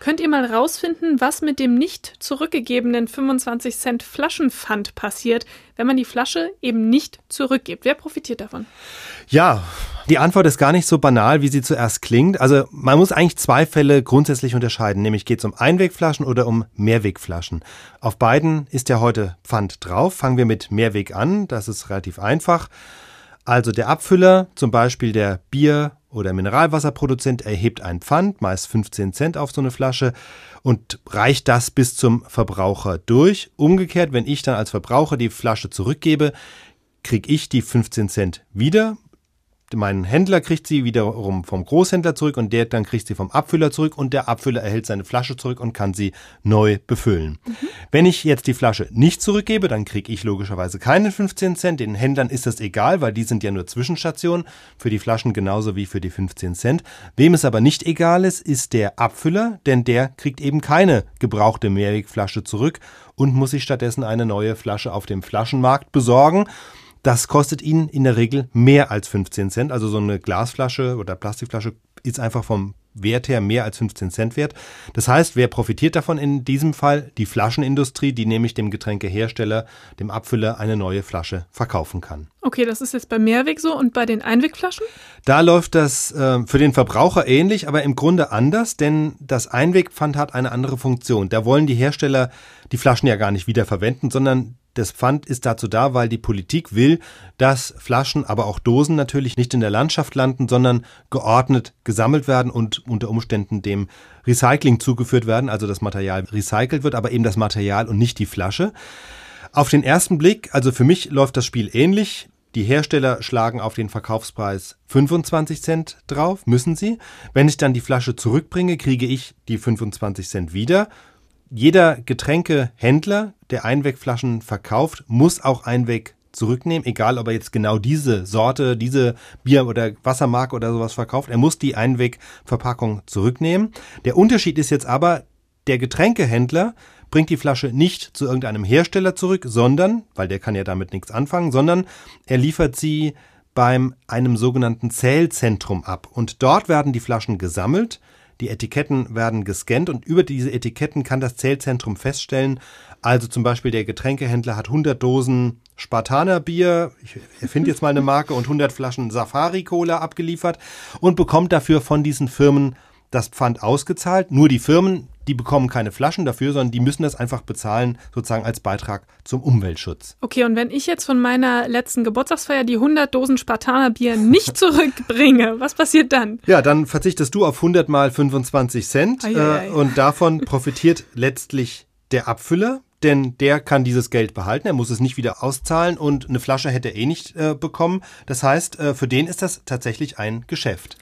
Könnt ihr mal rausfinden, was mit dem nicht zurückgegebenen 25 Cent Flaschenpfand passiert, wenn man die Flasche eben nicht zurückgibt? Wer profitiert davon? Ja, die Antwort ist gar nicht so banal, wie sie zuerst klingt. Also man muss eigentlich zwei Fälle grundsätzlich unterscheiden, nämlich geht es um Einwegflaschen oder um Mehrwegflaschen. Auf beiden ist ja heute Pfand drauf. Fangen wir mit Mehrweg an, das ist relativ einfach. Also der Abfüller, zum Beispiel der Bier- oder Mineralwasserproduzent, erhebt ein Pfand, meist 15 Cent auf so eine Flasche und reicht das bis zum Verbraucher durch. Umgekehrt, wenn ich dann als Verbraucher die Flasche zurückgebe, kriege ich die 15 Cent wieder mein Händler kriegt sie wiederum vom Großhändler zurück und der dann kriegt sie vom Abfüller zurück und der Abfüller erhält seine Flasche zurück und kann sie neu befüllen. Mhm. Wenn ich jetzt die Flasche nicht zurückgebe, dann kriege ich logischerweise keine 15 Cent. Den Händlern ist das egal, weil die sind ja nur Zwischenstationen für die Flaschen genauso wie für die 15 Cent. Wem es aber nicht egal ist, ist der Abfüller, denn der kriegt eben keine gebrauchte Mehrwegflasche zurück und muss sich stattdessen eine neue Flasche auf dem Flaschenmarkt besorgen. Das kostet Ihnen in der Regel mehr als 15 Cent. Also so eine Glasflasche oder Plastikflasche ist einfach vom Wert her mehr als 15 Cent wert. Das heißt, wer profitiert davon in diesem Fall? Die Flaschenindustrie, die nämlich dem Getränkehersteller, dem Abfüller eine neue Flasche verkaufen kann. Okay, das ist jetzt bei Mehrweg so und bei den Einwegflaschen? Da läuft das äh, für den Verbraucher ähnlich, aber im Grunde anders, denn das Einwegpfand hat eine andere Funktion. Da wollen die Hersteller die Flaschen ja gar nicht wiederverwenden, sondern das Pfand ist dazu da, weil die Politik will, dass Flaschen, aber auch Dosen natürlich nicht in der Landschaft landen, sondern geordnet gesammelt werden und unter Umständen dem Recycling zugeführt werden, also das Material recycelt wird, aber eben das Material und nicht die Flasche. Auf den ersten Blick, also für mich läuft das Spiel ähnlich. Die Hersteller schlagen auf den Verkaufspreis 25 Cent drauf, müssen sie. Wenn ich dann die Flasche zurückbringe, kriege ich die 25 Cent wieder jeder Getränkehändler, der Einwegflaschen verkauft, muss auch Einweg zurücknehmen, egal ob er jetzt genau diese Sorte, diese Bier- oder Wassermarke oder sowas verkauft. Er muss die Einwegverpackung zurücknehmen. Der Unterschied ist jetzt aber, der Getränkehändler bringt die Flasche nicht zu irgendeinem Hersteller zurück, sondern, weil der kann ja damit nichts anfangen, sondern er liefert sie beim einem sogenannten Zählzentrum ab. Und dort werden die Flaschen gesammelt, die Etiketten werden gescannt und über diese Etiketten kann das Zählzentrum feststellen, also zum Beispiel der Getränkehändler hat 100 Dosen Spartaner Bier, ich erfinde jetzt mal eine Marke, und 100 Flaschen Safari Cola abgeliefert und bekommt dafür von diesen Firmen das Pfand ausgezahlt. Nur die Firmen, die bekommen keine Flaschen dafür, sondern die müssen das einfach bezahlen, sozusagen als Beitrag zum Umweltschutz. Okay, und wenn ich jetzt von meiner letzten Geburtstagsfeier die 100 Dosen Spartaner Bier nicht zurückbringe, was passiert dann? Ja, dann verzichtest du auf 100 mal 25 Cent äh, und davon profitiert letztlich der Abfüller, denn der kann dieses Geld behalten, er muss es nicht wieder auszahlen und eine Flasche hätte er eh nicht äh, bekommen. Das heißt, äh, für den ist das tatsächlich ein Geschäft.